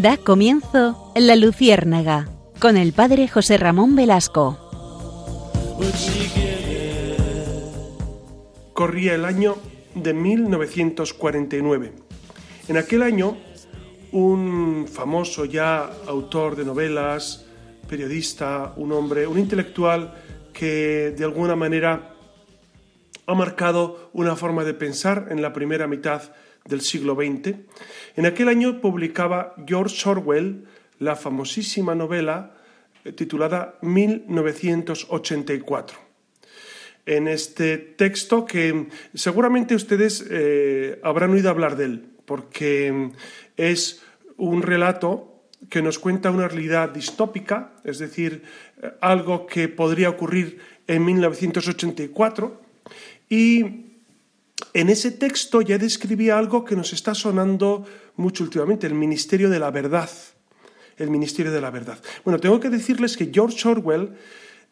Da comienzo La Luciérnaga con el padre José Ramón Velasco. Corría el año de 1949. En aquel año, un famoso ya autor de novelas, periodista, un hombre, un intelectual que de alguna manera ha marcado una forma de pensar en la primera mitad del siglo XX. En aquel año publicaba George Orwell la famosísima novela eh, titulada 1984. En este texto que seguramente ustedes eh, habrán oído hablar de él, porque es un relato que nos cuenta una realidad distópica, es decir, eh, algo que podría ocurrir en 1984, y en ese texto ya describía algo que nos está sonando mucho últimamente, el Ministerio de la Verdad. El Ministerio de la Verdad. Bueno, tengo que decirles que George Orwell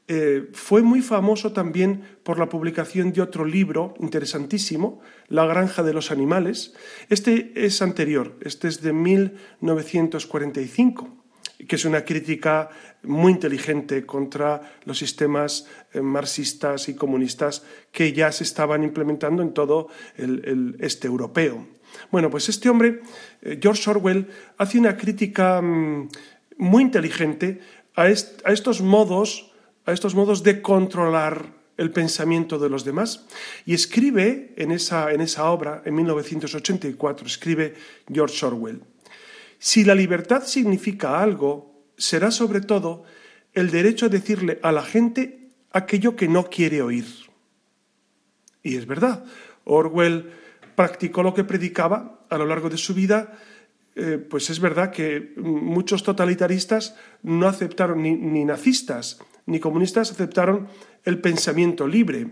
eh, fue muy famoso también por la publicación de otro libro interesantísimo, La granja de los animales. Este es anterior, este es de 1945 que es una crítica muy inteligente contra los sistemas eh, marxistas y comunistas que ya se estaban implementando en todo el, este europeo. Bueno, pues este hombre, eh, George Orwell, hace una crítica mm, muy inteligente a, estos modos, a estos modos de controlar el pensamiento de los demás. Y escribe en esa, en esa obra, en 1984, escribe George Orwell. Si la libertad significa algo, será sobre todo el derecho a decirle a la gente aquello que no quiere oír. Y es verdad, Orwell practicó lo que predicaba a lo largo de su vida, eh, pues es verdad que muchos totalitaristas no aceptaron, ni, nazistas ni comunistas aceptaron el pensamiento libre.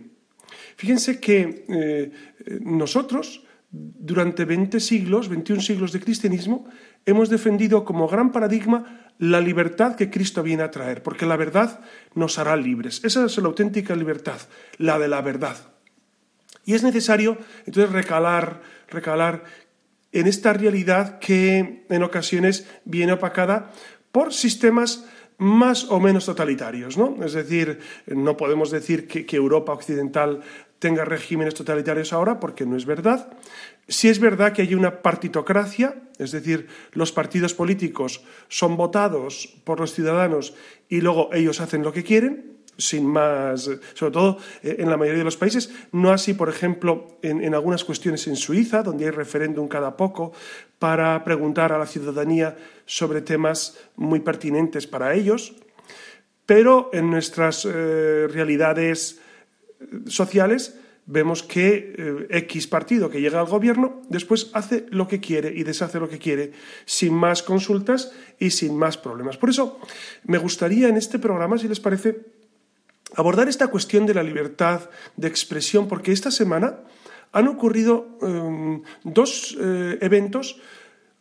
Fíjense que eh, nosotros durante 20 siglos, 21 siglos de cristianismo, hemos defendido como gran paradigma la libertad que Cristo viene a traer, porque la verdad nos hará libres. Esa es la auténtica libertad, la de la verdad. Y es necesario entonces recalar, recalar en esta realidad que en ocasiones viene opacada por sistemas más o menos totalitarios, ¿no? Es decir, no podemos decir que, que Europa occidental tenga regímenes totalitarios ahora, porque no es verdad. Si es verdad que hay una partitocracia, es decir, los partidos políticos son votados por los ciudadanos y luego ellos hacen lo que quieren, sin más, sobre todo eh, en la mayoría de los países, no así, por ejemplo, en, en, algunas cuestiones en Suiza, donde hay referéndum cada poco para preguntar a la ciudadanía sobre temas muy pertinentes para ellos, pero en nuestras eh, realidades sociales, vemos que eh, X partido que llega al gobierno después hace lo que quiere y deshace lo que quiere sin más consultas y sin más problemas. Por eso me gustaría en este programa, si les parece, abordar esta cuestión de la libertad de expresión, porque esta semana han ocurrido em, dos eh, eventos,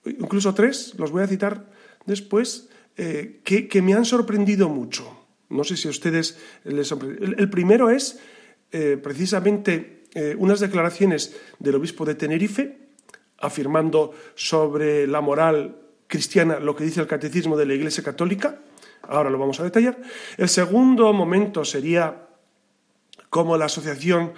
incluso tres, los voy a citar después, eh, que, me han sorprendido mucho. No sé si a ustedes les el primero es eh, precisamente eh, unas declaraciones del obispo de Tenerife afirmando sobre la moral cristiana lo que dice el catecismo de la Iglesia Católica. Ahora lo vamos a detallar. El segundo momento sería cómo la Asociación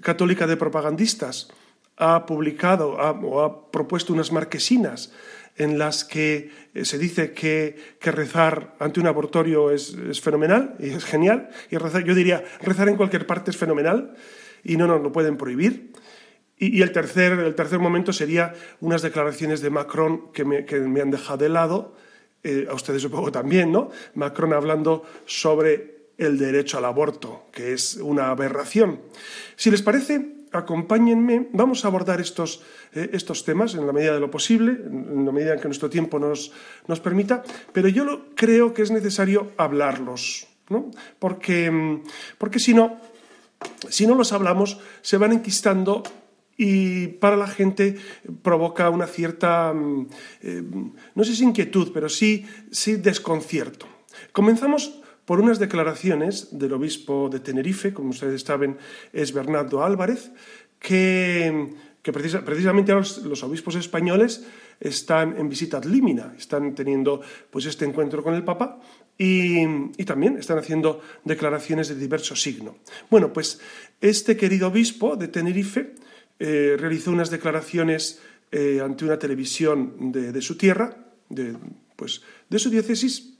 Católica de Propagandistas ha publicado o ha propuesto unas marquesinas en las que eh, se dice que, rezar ante un abortorio es, fenomenal y es genial. Y rezar, yo diría, rezar en cualquier parte es fenomenal y no nos lo pueden prohibir. Y, el, tercer, el tercer momento sería unas declaraciones de Macron que me, han dejado de lado, eh, a ustedes supongo también, ¿no? Macron hablando sobre el derecho al aborto, que es una aberración. Si les parece, acompáñenme, vamos a abordar estos, eh, estos temas en la medida de lo posible, en la medida en que nuestro tiempo nos, nos permita, pero yo creo que es necesario hablarlos, ¿no? porque, mm, porque si no, si no los hablamos, se van enquistando y para la gente provoca una cierta, mm, eh, no sé si inquietud, pero sí, sí desconcierto. Comenzamos por unas declaraciones del obispo de Tenerife, como ustedes saben, es Bernardo Álvarez, que que precisamente los, obispos españoles están en visita ad limina, están teniendo pues este encuentro con el Papa y, también están haciendo declaraciones de diverso signo. Bueno, pues este querido obispo de Tenerife eh, realizó unas declaraciones eh, ante una televisión de, su tierra, de, pues, de su diócesis,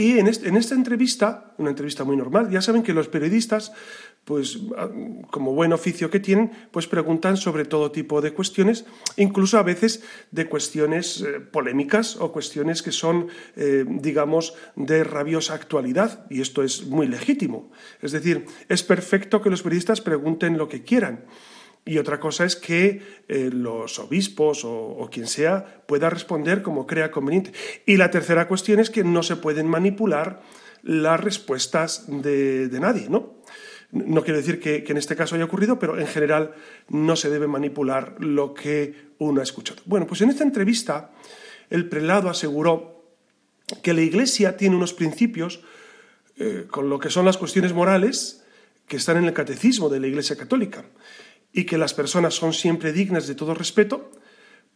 y en, esta entrevista, una entrevista muy normal, ya saben que los periodistas pues ah, como buen oficio que tienen, pues preguntan sobre todo tipo de cuestiones, incluso a veces de cuestiones eh, polémicas o cuestiones que son, eh, digamos, de rabiosa actualidad, y esto es muy legítimo. Es decir, es perfecto que los periodistas pregunten lo que quieran. Y otra cosa es que eh, los obispos o, quien sea pueda responder como crea conveniente. Y la tercera cuestión es que no se pueden manipular las respuestas de, nadie, ¿no? No quiero decir que, en este caso haya ocurrido, pero en general no se debe manipular lo que uno ha escuchado. Bueno, pues en esta entrevista el prelado aseguró que la Iglesia tiene unos principios eh, con lo que son las cuestiones morales que están en el catecismo de la Iglesia Católica y que las personas son siempre dignas de todo respeto,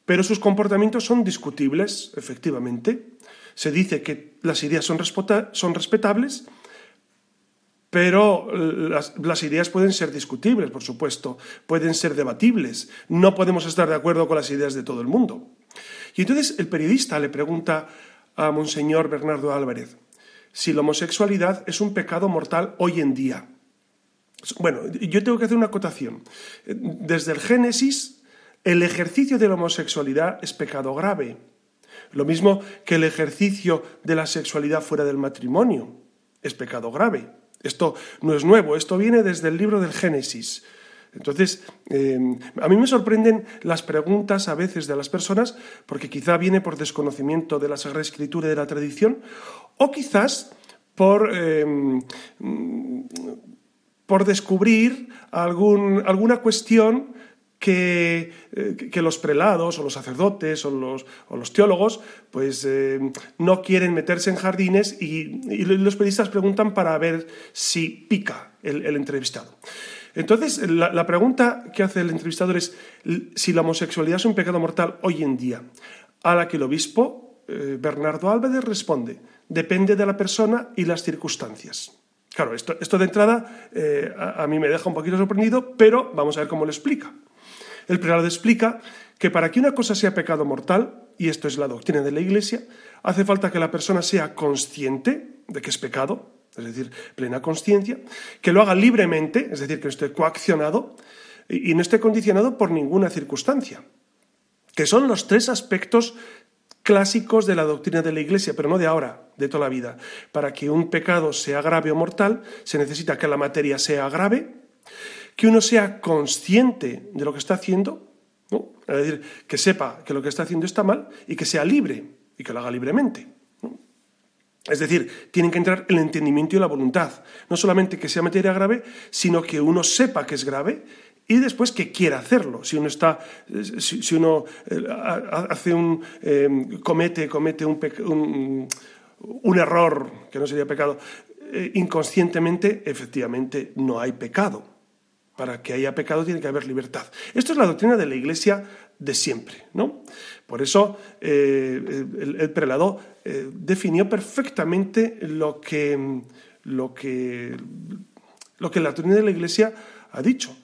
pero sus comportamientos son discutibles, efectivamente. Se dice que las ideas son, respetables, pero las, ideas pueden ser discutibles, por supuesto, pueden ser debatibles. No podemos estar de acuerdo con las ideas de todo el mundo. Y entonces el periodista le pregunta a Monseñor Bernardo Álvarez si la homosexualidad es un pecado mortal hoy en día. Bueno, yo tengo que hacer una acotación. Desde el Génesis, el ejercicio de la homosexualidad es pecado grave. Lo mismo que el ejercicio de la sexualidad fuera del matrimonio es pecado grave. Esto no es nuevo, esto viene desde el libro del Génesis. Entonces, em, a mí me sorprenden las preguntas a veces de las personas, porque quizá viene por desconocimiento de la Sagrada Escritura y de la tradición, o quizás por, em, por descubrir alguna cuestión eh, que, los prelados o los sacerdotes o los, los teólogos pues eh, no quieren meterse en jardines y, los periodistas preguntan para ver si pica el, entrevistado. Entonces, la, pregunta que hace el entrevistador es si la homosexualidad es un pecado mortal hoy en día, a la que el obispo eh, Bernardo Álvarez responde, depende de la persona y las circunstancias. Claro, esto, esto de entrada a, a, mí me deja un poquito sorprendido, pero vamos a ver cómo lo explica. El prelado explica que para que una cosa sea pecado mortal, y esto es la doctrina de la Iglesia, hace falta que la persona sea consciente de que es pecado, es decir, plena conciencia, que lo haga libremente, es decir, que no esté coaccionado y no esté condicionado por ninguna circunstancia, que son los tres aspectos clásicos de la doctrina de la Iglesia, pero no de ahora, de toda la vida. Para que un pecado sea grave o mortal, se necesita que la materia sea grave, que uno sea consciente de lo que está haciendo, es decir, que sepa que lo que está haciendo está mal y que sea libre y que lo haga libremente. Es decir, tienen que entrar el entendimiento y la voluntad. No solamente que sea materia grave, sino que uno sepa que es grave y después que quiera hacerlo. Si uno está, si, uno eh, hace un, eh, comete, comete un, un, error que no sería pecado, eh, inconscientemente, efectivamente, no hay pecado. Para que haya pecado tiene que haber libertad. Esto es la doctrina de la Iglesia de siempre, ¿no? Por eso eh, el, prelado eh, definió perfectamente lo que, lo, que, lo que la doctrina de la Iglesia ha dicho.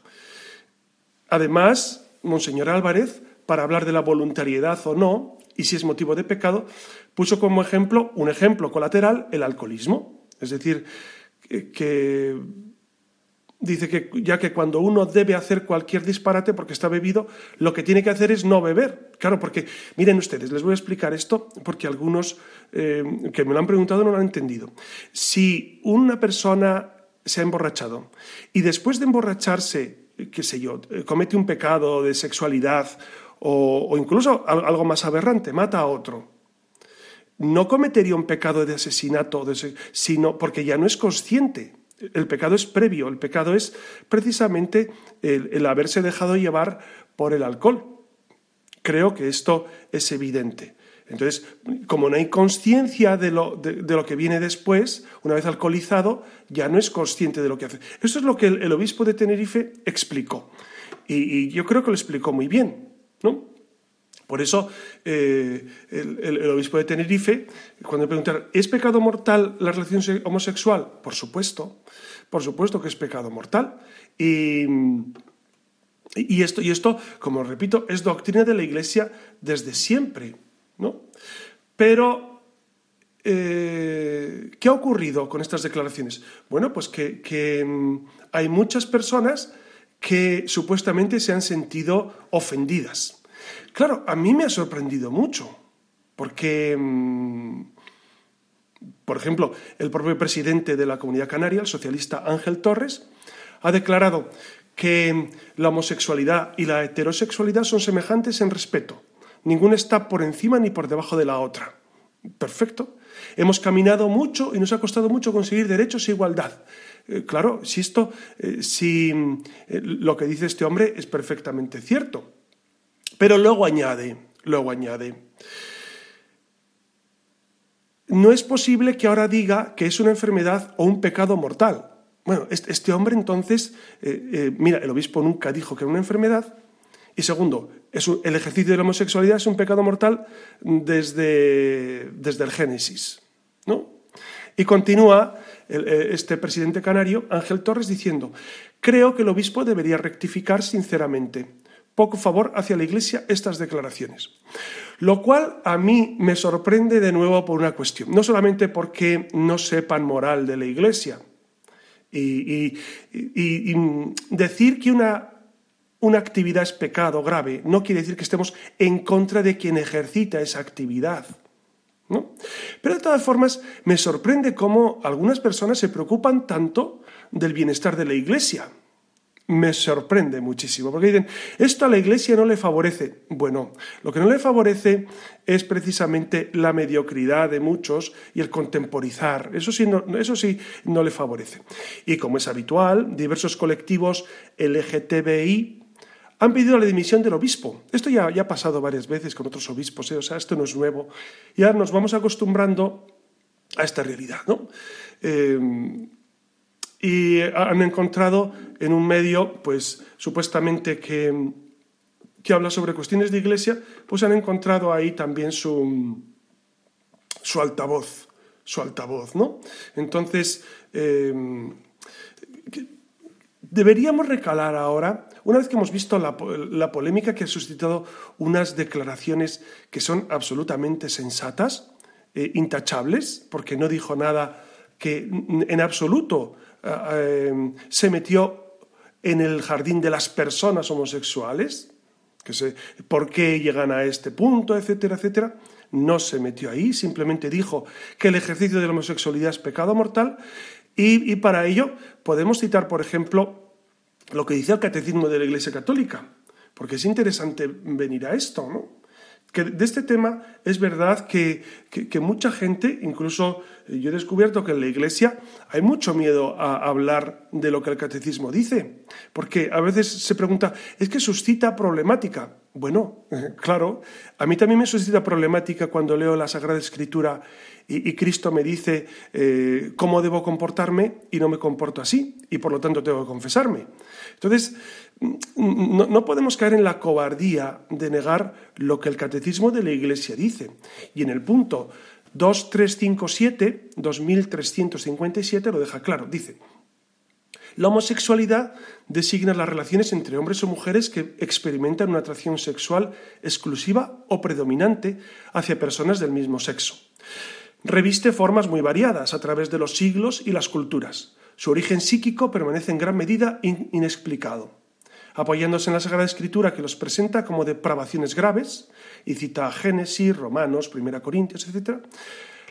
Además, Monseñor Álvarez, para hablar de la voluntariedad o no, y si es motivo de pecado, puso como ejemplo, un ejemplo colateral, el alcoholismo. Es decir, que Dice que ya que cuando uno debe hacer cualquier disparate porque está bebido, lo que tiene que hacer es no beber. Claro, porque miren ustedes, les voy a explicar esto porque algunos eh, que me lo han preguntado no lo han entendido. Si una persona se ha emborrachado y después de emborracharse, qué sé yo, eh, comete un pecado de sexualidad o, incluso algo más aberrante, mata a otro, no cometería un pecado de asesinato, sino porque ya no es consciente el pecado es previo, el pecado es precisamente el, haberse dejado llevar por el alcohol. Creo que esto es evidente. Entonces, como no hay conciencia de lo, de, lo, que viene después, una vez alcoholizado, ya no es consciente de lo que hace. Eso es lo que el, obispo de Tenerife explicó. Y, yo creo que lo explicó muy bien, ¿no? Por eso eh, el, obispo de Tenerife, cuando le preguntaron, ¿es pecado mortal la relación homosexual? Por supuesto, por supuesto que es pecado mortal. Y, y, esto, y esto, como repito, es doctrina de la Iglesia desde siempre, ¿no? Pero eh, ¿qué ha ocurrido con estas declaraciones? Bueno, pues que, mm, hay muchas personas que supuestamente se han sentido ofendidas. Claro, a mí me ha sorprendido mucho, porque, mm, por ejemplo, el propio presidente de la Comunidad Canaria, el socialista Ángel Torres, ha declarado que la homosexualidad y la heterosexualidad son semejantes en respeto. Ninguna está por encima ni por debajo de la otra. Perfecto. Hemos caminado mucho y nos ha costado mucho conseguir derechos e igualdad. Eh, claro, si esto, eh, si eh, lo que dice este hombre es perfectamente cierto. Pero luego añade, luego añade, no es posible que ahora diga que es una enfermedad o un pecado mortal. Bueno, este, este hombre entonces, mira, el obispo nunca dijo que era una enfermedad, y segundo, el ejercicio de la homosexualidad es un pecado mortal desde, desde el Génesis. ¿no? Y continúa eh, este presidente canario, Ángel Torres, diciendo, creo que el obispo debería rectificar sinceramente. Poco favor hacia la Iglesia estas declaraciones. Lo cual a mí me sorprende de nuevo por una cuestión. No solamente porque no sepan moral de la Iglesia. y decir que una una actividad es pecado grave, no quiere decir que estemos en contra de quien ejercita esa actividad. ¿no? Pero de todas formas, me sorprende cómo algunas personas se preocupan tanto del bienestar de la Iglesia me sorprende muchísimo, porque dicen, esto a la Iglesia no le favorece. Bueno, lo que no le favorece es precisamente la mediocridad de muchos y el contemporizar. Eso sí no, eso sí no le favorece. Y como es habitual, diversos colectivos LGTBI han pedido la dimisión del obispo. Esto ya, ha pasado varias veces con otros obispos, ¿eh? o sea, esto no es nuevo. Y ahora nos vamos acostumbrando a esta realidad, ¿no? Eh, y han encontrado en un medio, pues supuestamente que, que habla sobre cuestiones de iglesia, pues han encontrado ahí también su, su altavoz, su altavoz, ¿no? Entonces, eh, deberíamos recalar ahora, una vez que hemos visto la, polémica que ha suscitado unas declaraciones que son absolutamente sensatas, eh, intachables, porque no dijo nada que en absoluto eh, se metió en el jardín de las personas homosexuales, que sé por qué llegan a este punto, etcétera, etcétera. No se metió ahí, simplemente dijo que el ejercicio de la homosexualidad es pecado mortal y, para ello podemos citar, por ejemplo, lo que dice el Catecismo de la Iglesia Católica, porque es interesante venir a esto, ¿no? que de este tema es verdad que, mucha gente, incluso yo he descubierto que en la Iglesia hay mucho miedo a hablar de lo que el catecismo dice, porque a veces se pregunta, ¿es que suscita problemática? Bueno, claro, a mí también me suscita problemática cuando leo la Sagrada Escritura y, Cristo me dice eh, cómo debo comportarme y no me comporto así, y por lo tanto tengo que confesarme. Entonces, no, podemos caer en la cobardía de negar lo que el catecismo de la Iglesia dice. Y en el punto 2357, 2357 lo deja claro. Dice, la homosexualidad designa las relaciones entre hombres o mujeres que experimentan una atracción sexual exclusiva o predominante hacia personas del mismo sexo. Reviste formas muy variadas a través de los siglos y las culturas. Su origen psíquico permanece en gran medida inexplicado apoyándose en la Sagrada Escritura que los presenta como depravaciones graves, y cita Génesis, Romanos, Primera Corintios, etc.,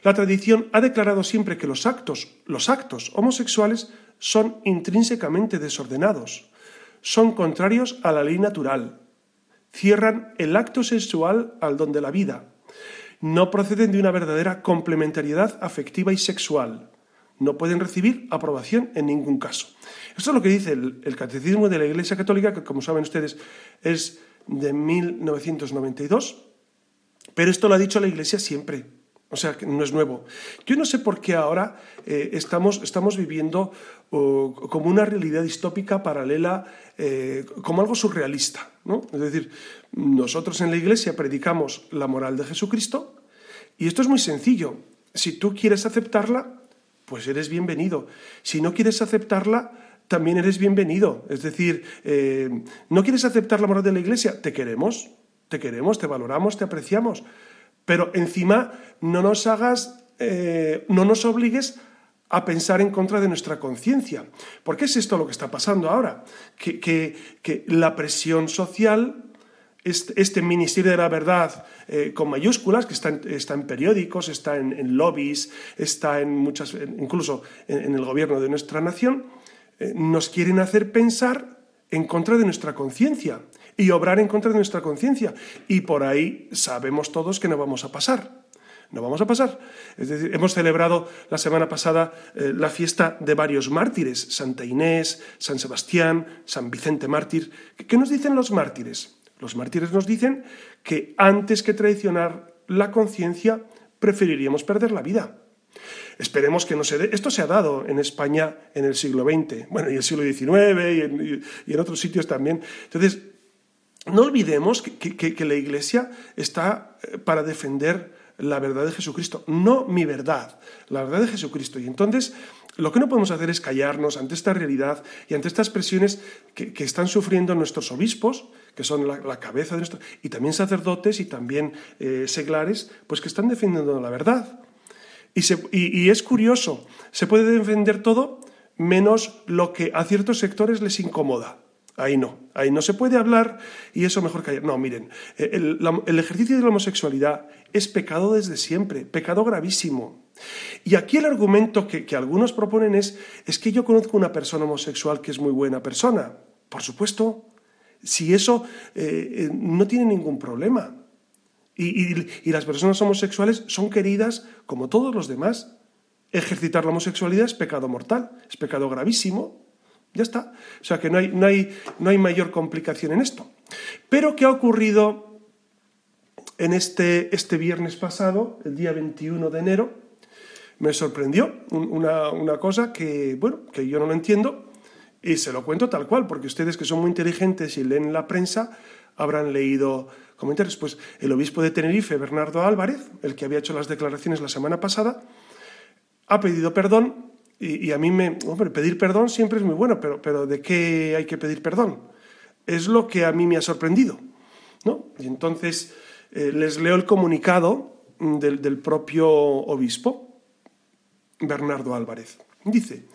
la tradición ha declarado siempre que los actos, los actos homosexuales son intrínsecamente desordenados, son contrarios a la ley natural, cierran el acto sexual al don de la vida, no proceden de una verdadera complementariedad afectiva y sexual, no pueden recibir aprobación en ningún caso. Esto es lo que dice el, Catecismo de la Iglesia Católica, que como saben ustedes es de 1992, pero esto lo ha dicho la Iglesia siempre. O sea, no es nuevo. Yo no sé por qué ahora eh, estamos, estamos, viviendo como una realidad distópica paralela, eh, como algo surrealista. ¿no? Es decir, nosotros en la Iglesia predicamos la moral de Jesucristo y esto es muy sencillo. Si tú quieres aceptarla, pues eres bienvenido. Si no quieres aceptarla, también eres bienvenido. Es decir, eh, ¿no quieres aceptar la moral de la Iglesia? Te queremos, te queremos, te valoramos, te apreciamos pero encima no nos hagas, eh, no nos obligues a pensar en contra de nuestra conciencia. Porque es esto lo que está pasando ahora, que, la presión social, este, Ministerio de la Verdad eh, con mayúsculas, que está en, periódicos, está en, lobbies, está en muchas, incluso en, el gobierno de nuestra nación, eh, nos quieren hacer pensar en contra de nuestra conciencia y obrar en contra de nuestra conciencia. Y por ahí sabemos todos que no vamos a pasar. No vamos a pasar. Es decir, hemos celebrado la semana pasada eh, la fiesta de varios mártires, Santa Inés, San Sebastián, San Vicente mártir. ¿Qué nos dicen los mártires? Los mártires nos dicen que antes que traicionar la conciencia, preferiríamos perder la vida. Esperemos que no se dé. Esto se ha dado en España en el siglo XX, bueno, y el siglo XIX y en, y en otros sitios también. Entonces, no olvidemos que, la Iglesia está eh, para defender la verdad de Jesucristo, no mi verdad, la verdad de Jesucristo. Y entonces lo que no podemos hacer es callarnos ante esta realidad y ante estas presiones que, están sufriendo nuestros obispos, que son la, cabeza de nuestro, y también sacerdotes y también eh, seglares, pues que están defendiendo la verdad. y es curioso, se puede defender todo menos lo que a ciertos sectores les incomoda. Ahí no, ahí no se puede hablar y eso mejor callar. No, miren, el, ejercicio de la homosexualidad es pecado desde siempre, pecado gravísimo. Y aquí el argumento que, algunos proponen es, es que yo conozco una persona homosexual que es muy buena persona. Por supuesto, si eso eh, eh, no tiene ningún problema. y las personas homosexuales son queridas como todos los demás. Ejercitar la homosexualidad es pecado mortal, es pecado gravísimo. Ya está. O sea que no hay, no hay, no hay mayor complicación en esto. Pero ¿qué ha ocurrido en este, este viernes pasado, el día 21 de enero? Me sorprendió una, una cosa que, bueno, que yo no lo entiendo y se lo cuento tal cual, porque ustedes que son muy inteligentes y leen la prensa habrán leído comentarios. Pues el obispo de Tenerife, Bernardo Álvarez, el que había hecho las declaraciones la semana pasada, ha pedido perdón y, a mí me... Hombre, pedir perdón siempre es muy bueno, pero, pero ¿de qué hay que pedir perdón? Es lo que a mí me ha sorprendido. ¿no? Y entonces eh, les leo el comunicado del, del propio obispo, Bernardo Álvarez. Dice,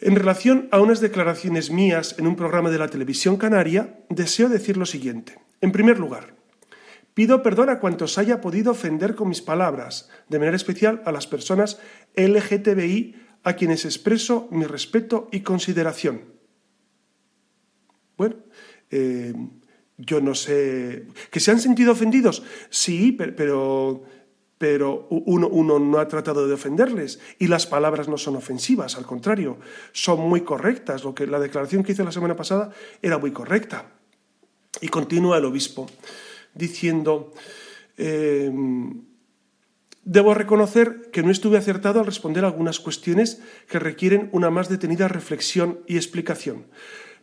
en relación a unas declaraciones mías en un programa de la televisión canaria, deseo decir lo siguiente. En primer lugar, pido perdón a cuantos haya podido ofender con mis palabras, de manera especial a las personas LGTBI a quienes expreso mi respeto y consideración. Bueno, eh, yo no sé. ¿Que se han sentido ofendidos? Sí, pero, pero uno, uno, no ha tratado de ofenderles y las palabras no son ofensivas, al contrario, son muy correctas. Lo que, la declaración que hice la semana pasada era muy correcta. Y continúa el obispo diciendo. Eh, Debo reconocer que no estuve acertado al responder algunas cuestiones que requieren una más detenida reflexión y explicación.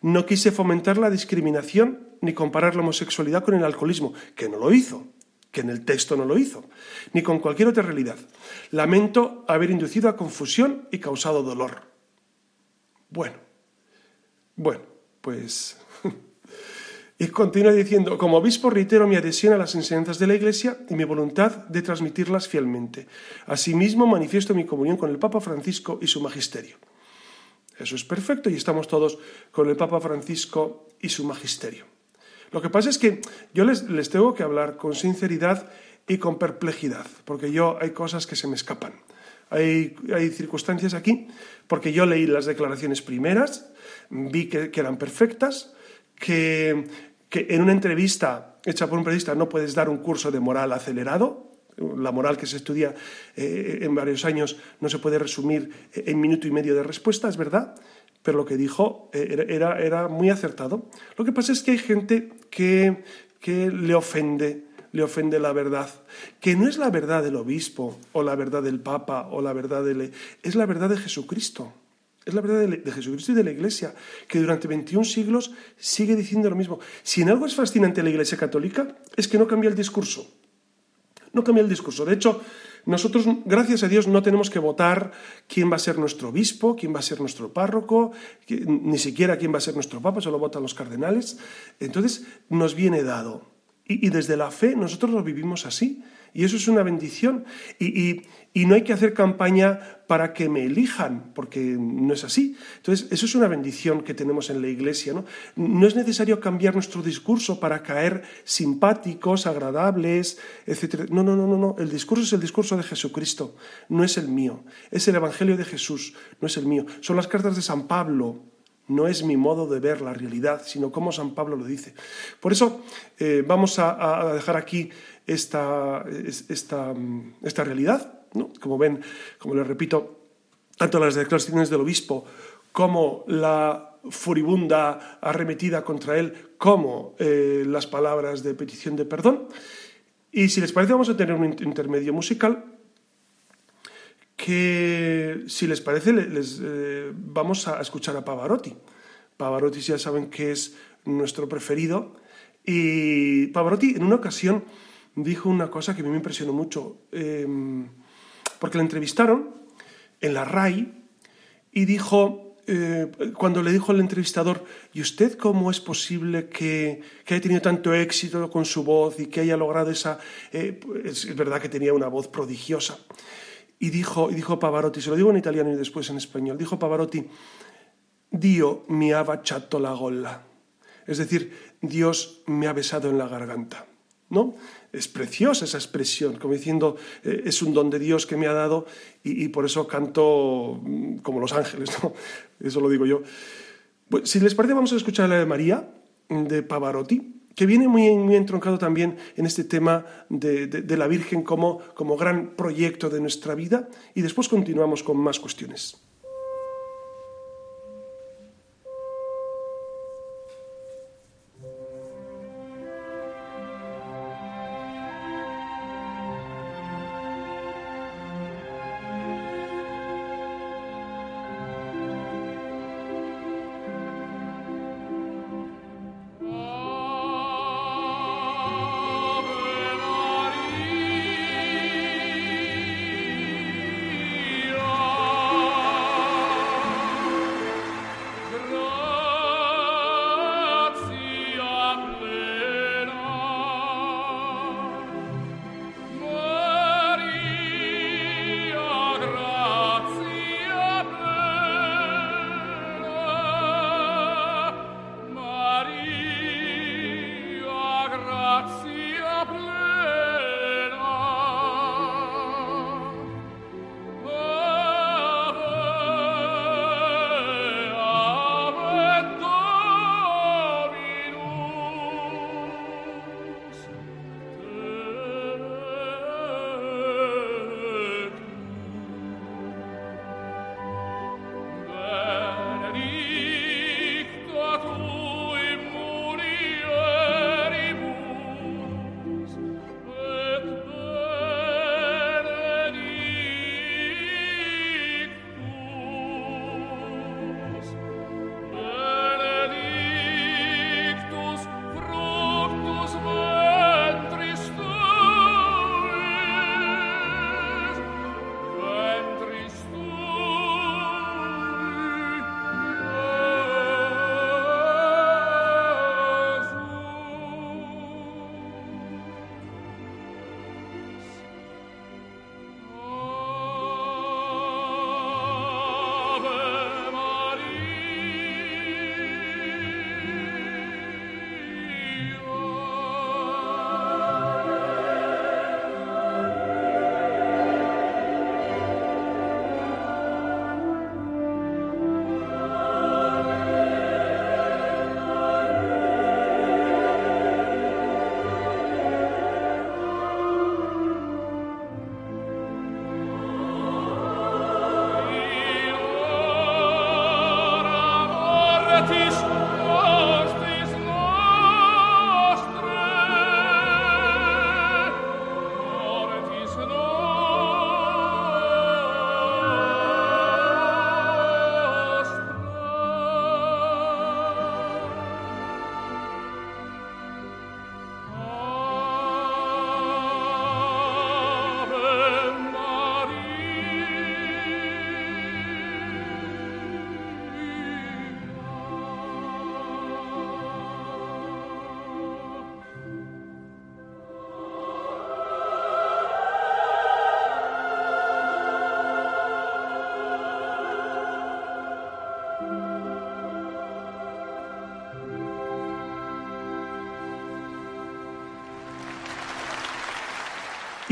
No quise fomentar la discriminación ni comparar la homosexualidad con el alcoholismo, que no lo hizo, que en el texto no lo hizo, ni con cualquier otra realidad. Lamento haber inducido a confusión y causado dolor. Bueno, bueno, pues y continúa diciendo, como obispo reitero mi adhesión a las enseñanzas de la Iglesia y mi voluntad de transmitirlas fielmente. Asimismo, manifiesto mi comunión con el Papa Francisco y su magisterio. Eso es perfecto y estamos todos con el Papa Francisco y su magisterio. Lo que pasa es que yo les, tengo que hablar con sinceridad y con perplejidad, porque yo hay cosas que se me escapan. Hay, circunstancias aquí, porque yo leí las declaraciones primeras, vi que eran perfectas, que que en una entrevista hecha por un periodista no puedes dar un curso de moral acelerado. La moral que se estudia eh, en varios años no se puede resumir en minuto y medio de respuesta, es verdad, pero lo que dijo eh, era, era muy acertado. Lo que pasa es que hay gente que, que le ofende le ofende la verdad, que no es la verdad del obispo o la verdad del papa o la verdad del... es la verdad de Jesucristo. Es la verdad de, Jesucristo y de la Iglesia, que durante 21 siglos sigue diciendo lo mismo. Si en algo es fascinante la Iglesia católica, es que no cambia el discurso. No cambia el discurso. De hecho, nosotros, gracias a Dios, no tenemos que votar quién va a ser nuestro obispo, quién va a ser nuestro párroco, ni siquiera quién va a ser nuestro papa, solo votan los cardenales. Entonces, nos viene dado. Y desde la fe nosotros lo vivimos así. Y eso es una bendición. Y, no hay que hacer campaña para que me elijan, porque no es así. Entonces, eso es una bendición que tenemos en la Iglesia. ¿no? no es necesario cambiar nuestro discurso para caer simpáticos, agradables, etc. No, no, no, no, no. El discurso es el discurso de Jesucristo, no es el mío. Es el Evangelio de Jesús, no es el mío. Son las cartas de San Pablo, no es mi modo de ver la realidad, sino como San Pablo lo dice. Por eso eh, vamos a, dejar aquí esta, esta, esta realidad. Como ven, como les repito, tanto las declaraciones del obispo como la furibunda arremetida contra él, como eh, las palabras de petición de perdón. Y si les parece, vamos a tener un intermedio musical que, si les parece, les, eh, vamos a escuchar a Pavarotti. Pavarotti ya saben que es nuestro preferido. Y Pavarotti en una ocasión dijo una cosa que a mí me impresionó mucho, em, porque le entrevistaron en la RAI y dijo, eh, cuando le dijo al entrevistador, ¿y usted cómo es posible que, haya tenido tanto éxito con su voz y que haya logrado esa... Eh, es, verdad que tenía una voz prodigiosa. Y dijo, y dijo Pavarotti, se lo digo en italiano y después en español, dijo Pavarotti, Dio mi ha baciato la gola. Es decir, Dios me ha besado en la garganta. ¿No? Es preciosa esa expresión, como diciendo, eh, es un don de Dios que me ha dado y, por eso canto mm, como los ángeles, ¿no? Eso lo digo yo. Si les parece, vamos a escuchar la de María, de Pavarotti, que viene muy, entroncado también en este tema de, la Virgen como gran proyecto de nuestra vida y después continuamos con más cuestiones.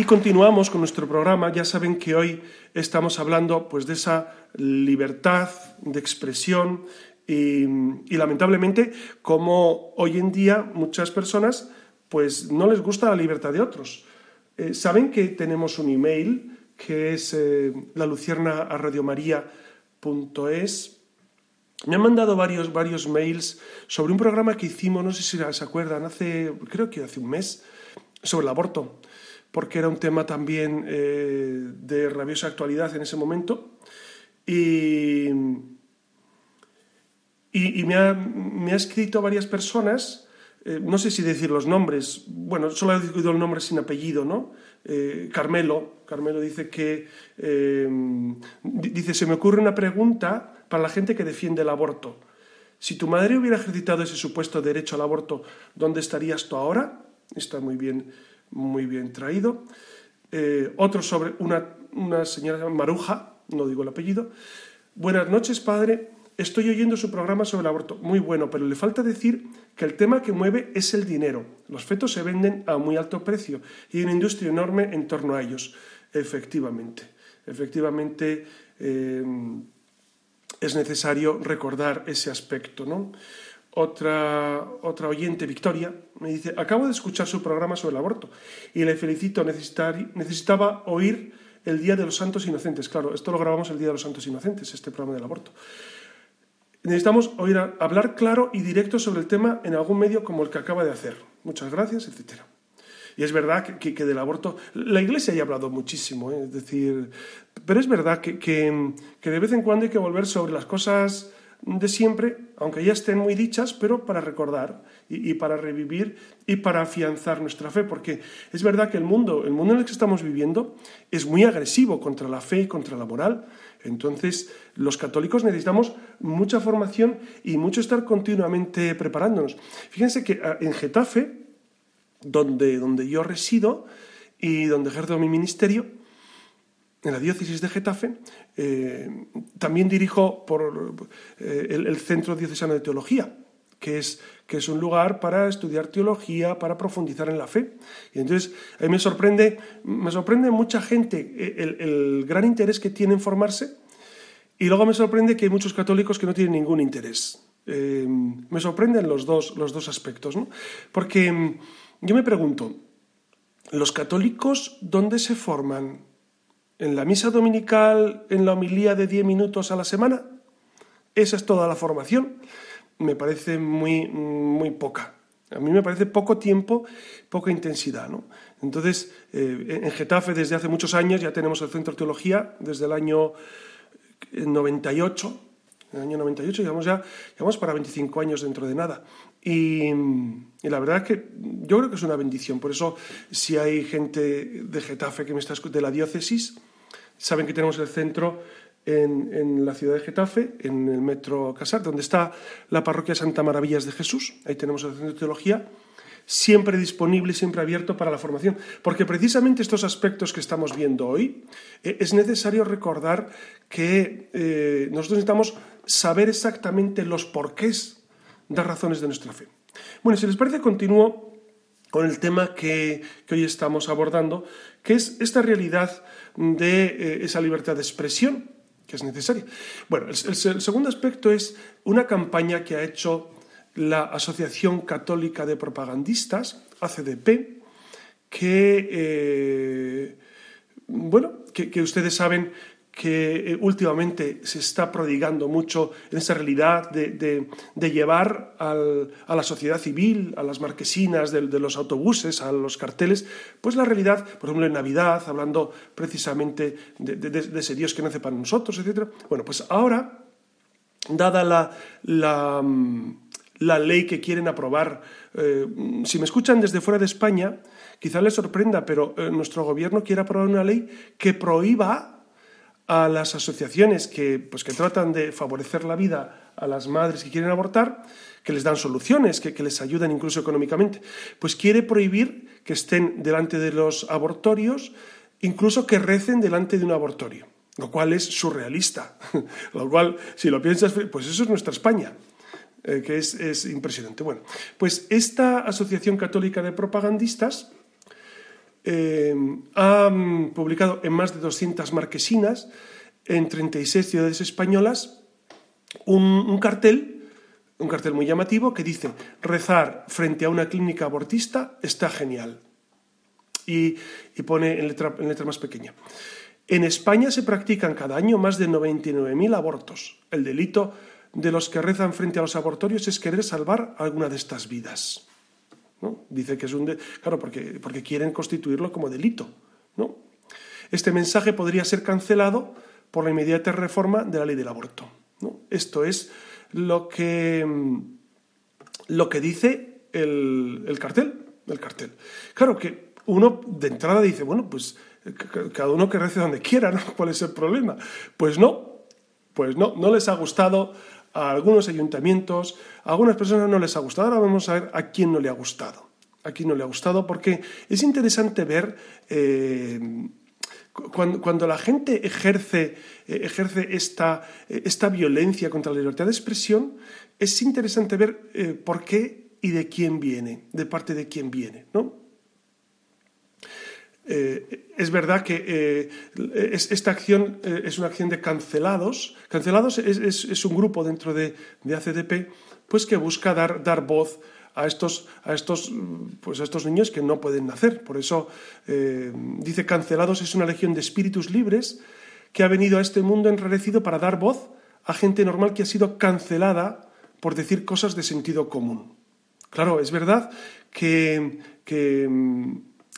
Y continuamos con nuestro programa. Ya saben que hoy estamos hablando pues, de esa libertad de expresión y, lamentablemente como hoy en día muchas personas pues no les gusta la libertad de otros. Eh, saben que tenemos un email que es eh, la. Me han mandado varios, varios mails sobre un programa que hicimos, no sé si se acuerdan, hace, creo que hace un mes, sobre el aborto, porque era un tema también eh, de rabiosa actualidad en ese momento. Y, y, me, ha, me, ha, escrito varias personas, eh, no sé si decir los nombres, bueno, solo he decidido el nombre sin apellido, ¿no? Eh, Carmelo, Carmelo dice que, dice, se me ocurre una pregunta para la gente que defiende el aborto. Si tu madre hubiera ejercitado ese supuesto derecho al aborto, ¿dónde estarías tú ahora? Está muy bien, muy bien traído. Eh, otro sobre una, una señora Maruja, no digo el apellido. Buenas noches, padre. Estoy oyendo su programa sobre el aborto. Muy bueno, pero le falta decir que el tema que mueve es el dinero. Los fetos se venden a muy alto precio y hay una industria enorme en torno a ellos. Efectivamente, efectivamente eh, es necesario recordar ese aspecto, ¿no? Otra, otra oyente, Victoria, me dice, acabo de escuchar su programa sobre el aborto y le felicito, necesitaba oír el Día de los Santos Inocentes. Claro, esto lo grabamos el Día de los Santos Inocentes, este programa del aborto. Necesitamos oír hablar claro y directo sobre el tema en algún medio como el que acaba de hacer. Muchas gracias, etc. Y es verdad que, del aborto, la Iglesia ya ha hablado muchísimo, ¿eh? es decir, pero es verdad que, que, de vez en cuando hay que volver sobre las cosas de siempre, aunque ya estén muy dichas, pero para recordar y, para revivir y para afianzar nuestra fe, porque es verdad que el mundo, el mundo en el que estamos viviendo, es muy agresivo contra la fe y contra la moral. Entonces, los católicos necesitamos mucha formación y mucho estar continuamente preparándonos. Fíjense que ah, en Getafe, donde, donde yo resido y donde ejerzo mi ministerio, en la diócesis de Getafe, eh, también dirijo por eh, el, Centro Diocesano de Teología, que es, que es un lugar para estudiar teología, para profundizar en la fe. Y entonces, a mí me sorprende, me sorprende mucha gente eh, el, gran interés que tiene en formarse, y luego me sorprende que hay muchos católicos que no tienen ningún interés. me sorprenden los dos, los dos aspectos, ¿no? Porque mm, yo me pregunto, ¿los católicos dónde se forman? En la misa dominical, en la homilía de 10 minutos a la semana. Esa es toda la formación. Me parece muy, muy poca. A mí me parece poco tiempo, poca intensidad. ¿no? Entonces, eh, en Getafe desde hace muchos años ya tenemos el Centro de Teología, desde el año 98. En el año 98 llevamos ya llevamos para 25 años dentro de nada. Y, y, la verdad es que yo creo que es una bendición. Por eso, si hay gente de Getafe que me está de la diócesis, Saben que tenemos el centro en, la ciudad de Getafe, en el metro Casar, donde está la parroquia Santa Maravillas de Jesús. Ahí tenemos el centro de teología, siempre disponible, siempre abierto para la formación. Porque precisamente estos aspectos que estamos viendo hoy, eh, es necesario recordar que eh, nosotros necesitamos saber exactamente los porqués de razones de nuestra fe. Bueno, si les parece, continúo con el tema que, hoy estamos abordando, que es esta realidad de eh, esa libertad de expresión que es necesaria. Bueno, el, segundo aspecto es una campaña que ha hecho la Asociación Católica de Propagandistas, ACDP, que, eh, bueno, que, ustedes saben que eh, últimamente se está prodigando mucho en esa realidad de, llevar a la sociedad civil, a las marquesinas de, los autobuses, a los carteles, pues la realidad, por ejemplo, en Navidad, hablando precisamente de, ese Dios que nace para nosotros, etc. Bueno, pues ahora, dada la, la, la ley que quieren aprobar, eh, si me escuchan desde fuera de España, quizá les sorprenda, pero eh, nuestro gobierno quiere aprobar una ley que prohíba a las asociaciones que, pues, que tratan de favorecer la vida a las madres que quieren abortar, que les dan soluciones, que, que, les ayudan incluso económicamente, pues quiere prohibir que estén delante de los abortorios, incluso que recen delante de un abortorio, lo cual es surrealista. lo cual, si lo piensas, pues eso es nuestra España. Eh, que es, es impresionante. Bueno, pues esta Asociación Católica de Propagandistas eh, ha publicado en más de 200 marquesinas en 36 ciudades españolas un, cartel, un cartel muy llamativo que dice rezar frente a una clínica abortista está genial. Y, pone en letra, en letra más pequeña. En España se practican cada año más de 99.000 abortos. El delito de los que rezan frente a los abortorios es querer salvar alguna de estas vidas. Dice que es un... Claro, porque, porque quieren constituirlo como delito. ¿no? Este mensaje podría ser cancelado por la inmediata reforma de la ley del aborto. ¿no? Esto es lo que, lo que dice el, el cartel. El cartel. Claro que uno de entrada dice, bueno, pues cada uno que rece donde quiera, ¿no? ¿Cuál es el problema? Pues no, pues no, no les ha gustado a algunos ayuntamientos, a algunas personas no les ha gustado. Ahora vamos a ver a quién no le ha gustado. A quién no le ha gustado, porque es interesante ver eh, cuando, la gente ejerce, eh, ejerce esta, esta, violencia contra la libertad de expresión, es interesante ver eh, por qué y de quién viene, de parte de quién viene. ¿no? Eh, es verdad que eh, esta acción eh, es una acción de cancelados. Cancelados es, un grupo dentro de, ACDP pues, que busca dar, dar voz a estos, a, estos, pues, a estos niños que no pueden nacer. Por eso dice cancelados es una legión de espíritus libres que ha venido a este mundo enrarecido para dar voz a gente normal que ha sido cancelada por decir cosas de sentido común. Claro, es verdad que, que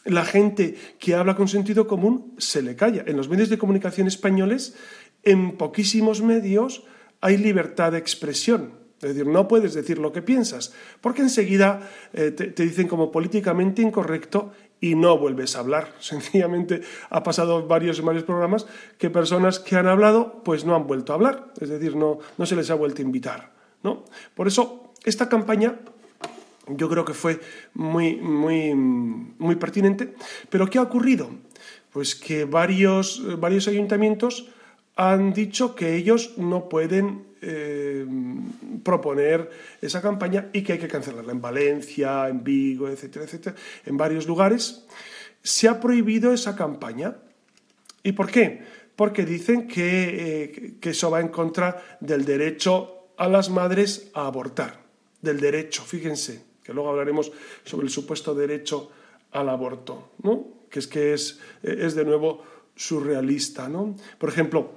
la gente que habla con sentido común se le calla. En los medios de comunicación españoles, en poquísimos medios hay libertad de expresión. Es decir, no puedes decir lo que piensas, porque enseguida eh, te, dicen como políticamente incorrecto y no vuelves a hablar. Sencillamente ha pasado varios varios programas que personas que han hablado pues no han vuelto a hablar, es decir, no, no se les ha vuelto a invitar. ¿no? Por eso, esta campaña yo creo que fue muy, muy, muy pertinente. Pero ¿qué ha ocurrido? Pues que varios, varios ayuntamientos han dicho que ellos no pueden eh, proponer esa campaña y que hay que cancelarla en Valencia, en Vigo, etcétera, etcétera, en varios lugares. Se ha prohibido esa campaña. ¿Y por qué? Porque dicen que, eh, que eso va en contra del derecho a las madres a abortar. Del derecho, fíjense que luego hablaremos sobre el supuesto derecho al aborto, ¿no? que es que es, es de nuevo surrealista. ¿no? Por ejemplo,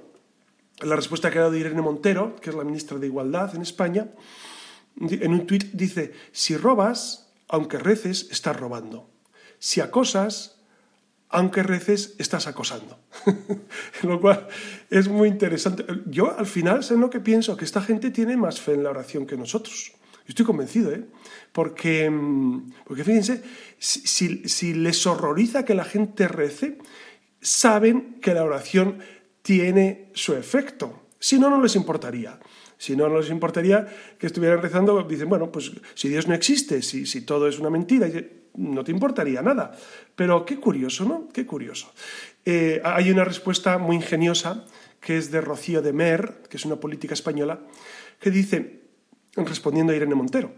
la respuesta que ha dado Irene Montero, que es la ministra de Igualdad en España, en un tuit dice, si robas, aunque reces, estás robando. Si acosas, aunque reces, estás acosando. lo cual es muy interesante. Yo al final sé lo que pienso, que esta gente tiene más fe en la oración que nosotros. Estoy convencido, ¿eh? Porque, mm, porque fíjense, si, les horroriza que la gente rece, saben que la oración tiene su efecto. Si no, no les importaría. Si no, no les importaría que estuvieran rezando, dicen, bueno, pues si Dios no existe, si, si todo es una mentira, no te importaría nada. Pero qué curioso, ¿no? Qué curioso. Eh, hay una respuesta muy ingeniosa que es de Rocío de Mer, que es una política española, que dice, respondiendo a Irene Montero.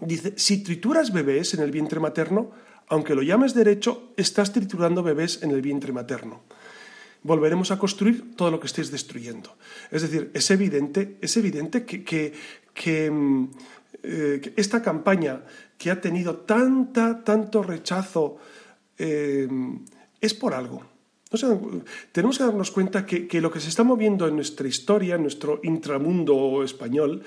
Dice, si trituras bebés en el vientre materno, aunque lo llames derecho, estás triturando bebés en el vientre materno. Volveremos a construir todo lo que estés destruyendo. Es decir, es evidente, es evidente que, mm, eh, esta campaña que ha tenido tanta, tanto rechazo eh, es por algo. tenemos que darnos cuenta que, lo que se está moviendo en nuestra historia, en nuestro intramundo español,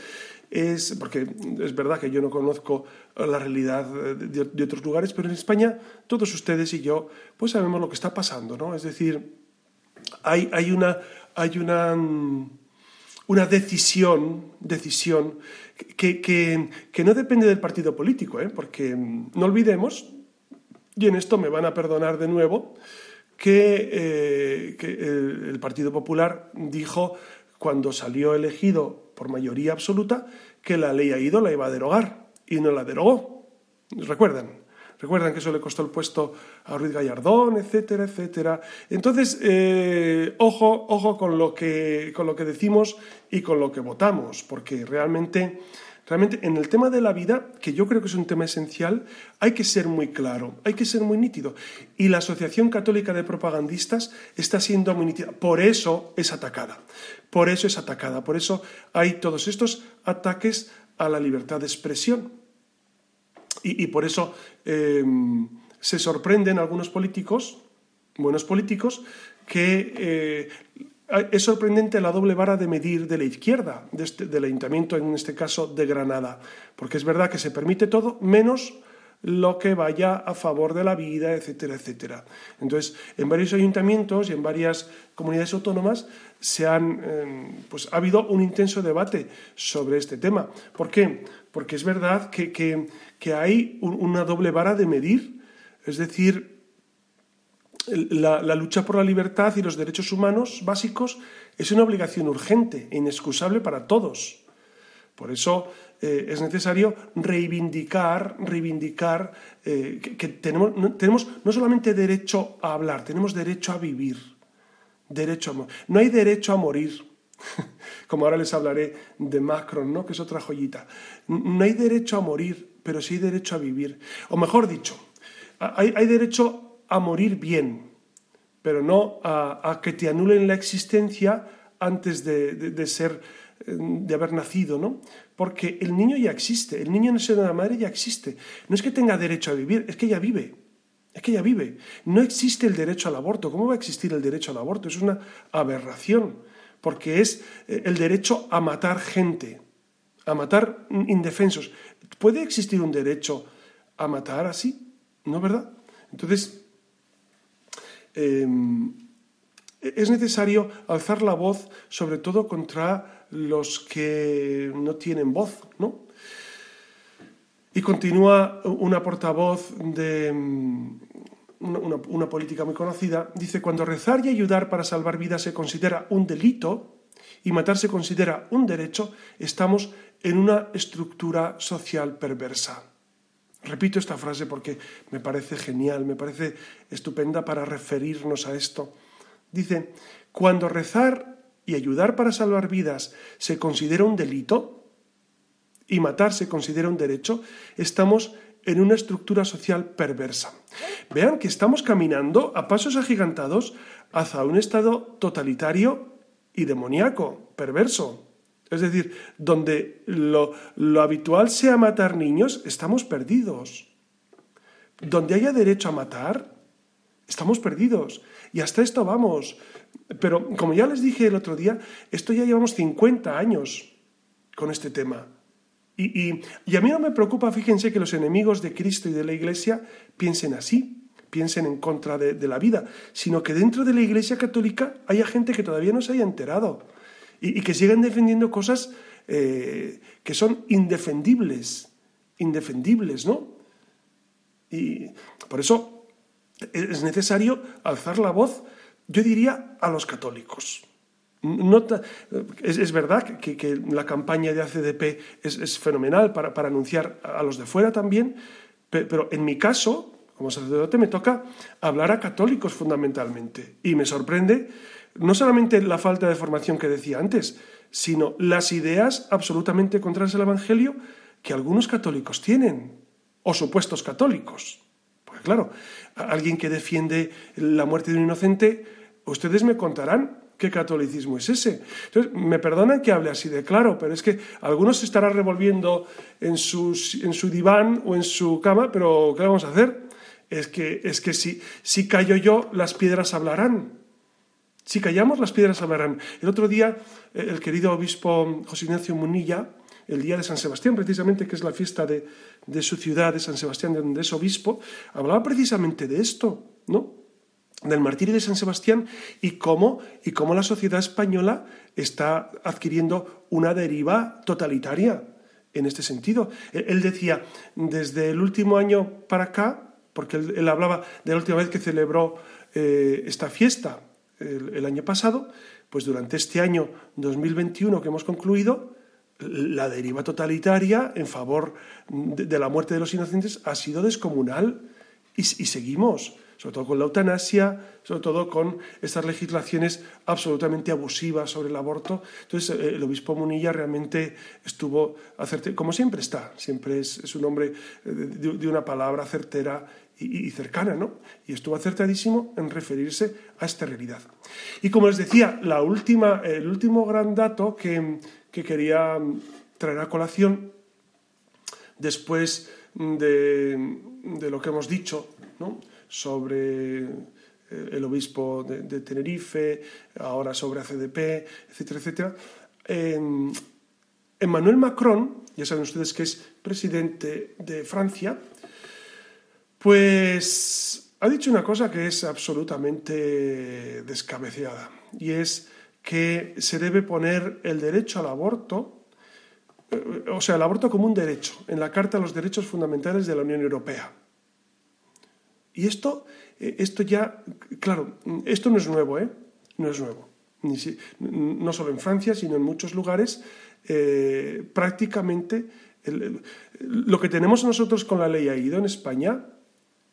es, porque es verdad que yo no conozco la realidad de, otros lugares, pero en España todos ustedes y yo pues sabemos lo que está pasando, ¿no? Es decir, hay, hay una, hay una, una decisión, decisión que, que, no depende del partido político, ¿eh? porque no olvidemos, y en esto me van a perdonar de nuevo, que, eh, el Partido Popular dijo cuando salió elegido por mayoría absoluta que la ley ha ido la iba a derogar y no la derogó. ¿Recuerdan? Recuerdan que eso le costó el puesto a Ruiz Gallardón, etcétera, etcétera. Entonces, eh, ojo, ojo con lo, que, con lo que decimos y con lo que votamos, porque realmente Realmente en el tema de la vida, que yo creo que es un tema esencial, hay que ser muy claro, hay que ser muy nítido. Y la Asociación Católica de Propagandistas está siendo muy nítida. Por eso es atacada. Por eso es atacada. Por eso hay todos estos ataques a la libertad de expresión. Y, por eso em, se sorprenden algunos políticos, buenos políticos, que eh, es sorprendente la doble vara de medir de la izquierda, este, del ayuntamiento, en este caso de Granada, porque es verdad que se permite todo menos lo que vaya a favor de la vida, etcétera, etcétera. Entonces, en varios ayuntamientos y en varias comunidades autónomas se han, em, pues, ha habido un intenso debate sobre este tema. ¿Por qué? Porque es verdad que, que hay una doble vara de medir, es decir, la, lucha por la libertad y los derechos humanos básicos es una obligación urgente e inexcusable para todos. Por eso eh, es necesario reivindicar, reivindicar eh, que, tenemos, no, tenemos no solamente derecho a hablar, tenemos derecho a vivir. Derecho no hay derecho a morir, como ahora les hablaré de Macron, ¿no? que es otra joyita. No hay derecho a morir, pero sí hay derecho a vivir. O mejor dicho, hay, hay derecho a morir bien, pero no a, que te anulen la existencia antes de, ser de haber nacido, ¿no? Porque el niño ya existe, el niño en el de la madre ya existe. No es que tenga derecho a vivir, es que ya vive. Es que ya vive. No existe el derecho al aborto. ¿Cómo va a existir el derecho al aborto? Es una aberración, porque es eh, el derecho a matar gente, a matar indefensos. ¿Puede existir un derecho a matar así? ¿No, verdad? Entonces, Em, es necesario alzar la voz, sobre todo contra los que no tienen voz, ¿no? Y continúa una portavoz de em, una, una, política muy conocida, dice, cuando rezar y ayudar para salvar vidas se considera un delito y matar se considera un derecho, estamos en una estructura social perversa. Repito esta frase porque me parece genial, me parece estupenda para referirnos a esto. Dice, cuando rezar y ayudar para salvar vidas se considera un delito y matar se considera un derecho, estamos en una estructura social perversa. Vean que estamos caminando a pasos agigantados hacia un estado totalitario y demoníaco, perverso. Es decir, donde lo, habitual sea matar niños, estamos perdidos. Donde haya derecho a matar, estamos perdidos. Y hasta esto vamos. Pero como ya les dije el otro día, esto ya llevamos 50 años con este tema. Y, a mí no me preocupa, fíjense, que los enemigos de Cristo y de la Iglesia piensen así, piensen en contra de, de la vida, sino que dentro de la Iglesia católica haya gente que todavía no se haya enterado y, que siguen defendiendo cosas eh, que son indefendibles, indefendibles, ¿no? Y por eso es necesario alzar la voz, yo diría, a los católicos. es, verdad que, la campaña de ACDP es, fenomenal para, para, anunciar a los de fuera también, pero en mi caso, como sacerdote, me toca hablar a católicos fundamentalmente. Y me sorprende no solamente la falta de formación que decía antes, sino las ideas absolutamente contrarias al Evangelio que algunos católicos tienen, o supuestos católicos. Porque claro, alguien que defiende la muerte de un inocente, ustedes me contarán qué catolicismo es ese. Entonces, me perdonan que hable así de claro, pero es que algunos se estarán revolviendo en, en su diván o en su cama, pero ¿qué vamos a hacer? Es que, es que si, si callo yo, las piedras hablarán. Si callamos, las piedras hablarán. El otro día, eh, el querido obispo José Ignacio Munilla, el día de San Sebastián, precisamente, que es la fiesta de, su ciudad, de San Sebastián, de donde es obispo, hablaba precisamente de esto, ¿no? del martirio de San Sebastián y cómo, y cómo la sociedad española está adquiriendo una deriva totalitaria en este sentido. Él decía, desde el último año para acá, porque él, hablaba de la última vez que celebró eh, esta fiesta, el, año pasado, pues durante este año 2021 que hemos concluido, la deriva totalitaria en favor de, la muerte de los inocentes ha sido descomunal y, seguimos. sobre todo con la eutanasia, sobre todo con estas legislaciones absolutamente abusivas sobre el aborto. Entonces, eh, el obispo Munilla realmente estuvo, como siempre está, siempre es, un hombre eh, de, una palabra certera y, cercana, ¿no? Y estuvo acertadísimo en referirse a esta realidad. Y como les decía, la última, el último gran dato que, que quería traer a colación después de, de lo que hemos dicho, ¿no? sobre eh, el obispo de, Tenerife, ahora sobre ACDP, etcétera, etcétera. Emmanuel Macron, ya saben ustedes que es presidente de Francia, pues ha dicho una cosa que es absolutamente descabeciada, y es que se debe poner el derecho al aborto, eh, o sea, el aborto como un derecho, en la Carta de los Derechos Fundamentales de la Unión Europea. Y esto, eh, esto ya, claro, esto no es nuevo, ¿eh? No es nuevo. no solo en Francia, sino en muchos lugares, eh, prácticamente lo que tenemos nosotros con la ley AIDO en España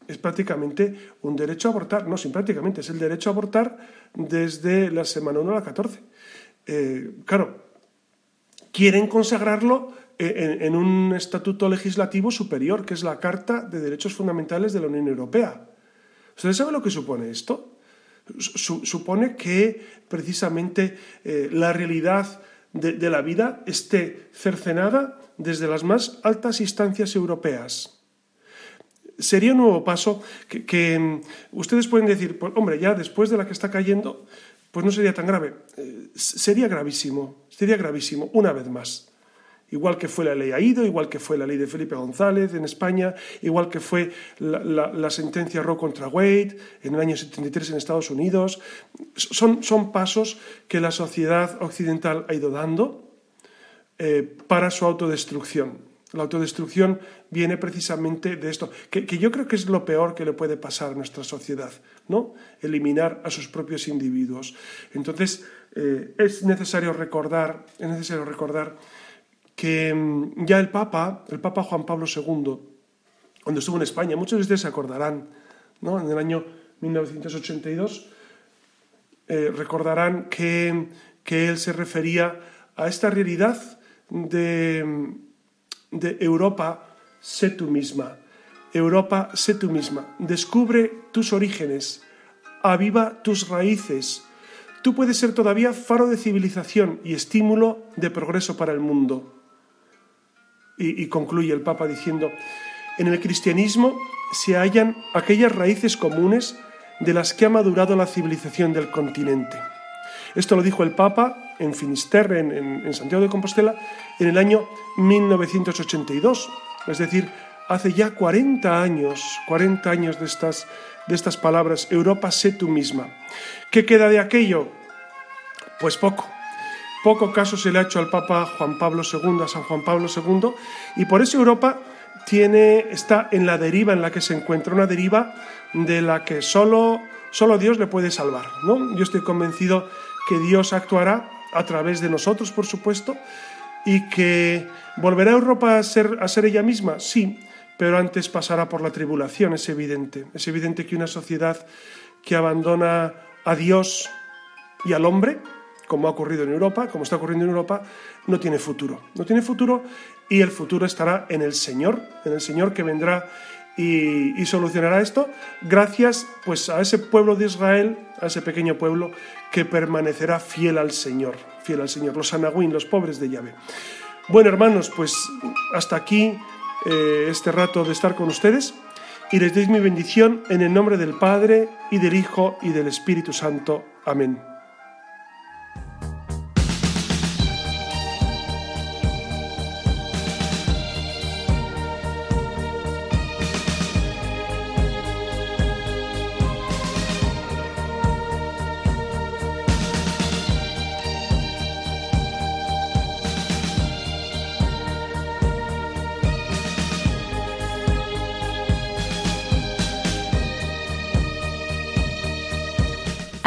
es prácticamente un derecho a abortar, no, sin prácticamente, es el derecho a abortar desde la semana 1 a la 14. Eh, claro, quieren consagrarlo en, un estatuto legislativo superior, que es la Carta de Derechos Fundamentales de la Unión Europea. ¿Ustedes saben lo que supone esto? supone que precisamente eh, la realidad de, la vida esté cercenada desde las más altas instancias europeas. Sería un nuevo paso que, mm, ustedes pueden decir, pues, hombre, ya después de la que está cayendo, pues no sería tan grave. Eh, sería gravísimo, sería gravísimo, una vez más igual que fue la ley AIDO, igual que fue la ley de Felipe González en España, igual que fue la, sentencia Roe contra Wade en el año 73 en Estados Unidos. Son, son pasos que la sociedad occidental ha ido dando eh, para su autodestrucción. La autodestrucción viene precisamente de esto, que, yo creo que es lo peor que le puede pasar a nuestra sociedad, ¿no? Eliminar a sus propios individuos. Entonces, eh, es necesario recordar, es necesario recordar que mm, ya el Papa, el Papa Juan Pablo II, cuando estuvo en España, muchos de ustedes se acordarán, ¿no? en el año 1982, eh, recordarán que, que, él se refería a esta realidad de, de Europa, sé tú misma. Europa, sé tú misma. Descubre tus orígenes, aviva tus raíces. Tú puedes ser todavía faro de civilización y estímulo de progreso para el mundo. Y, concluye el Papa diciendo, en el cristianismo se hallan aquellas raíces comunes de las que ha madurado la civilización del continente. Esto lo dijo el Papa en Finisterre, en, Santiago de Compostela, en el año 1982, es decir, hace ya 40 años, 40 años de estas, de estas palabras, Europa sé tú misma. ¿Qué queda de aquello? Pues poco, poco caso se le ha hecho al Papa Juan Pablo II, a San Juan Pablo II, y por eso Europa tiene, está en la deriva en la que se encuentra, una deriva de la que solo, solo Dios le puede salvar. ¿no? Yo estoy convencido que Dios actuará a través de nosotros, por supuesto, y que volverá Europa a ser, a ser ella misma, sí, pero antes pasará por la tribulación, es evidente. Es evidente que una sociedad que abandona a Dios y al hombre, como ha ocurrido en Europa, como está ocurriendo en Europa, no tiene futuro. No tiene futuro y el futuro estará en el Señor, en el Señor que vendrá y, solucionará esto gracias pues a ese pueblo de Israel, a ese pequeño pueblo que permanecerá fiel al Señor, fiel al Señor, los anahuín, los pobres de llave. Bueno, hermanos, pues hasta aquí eh, este rato de estar con ustedes y les doy mi bendición en el nombre del Padre y del Hijo y del Espíritu Santo. Amén.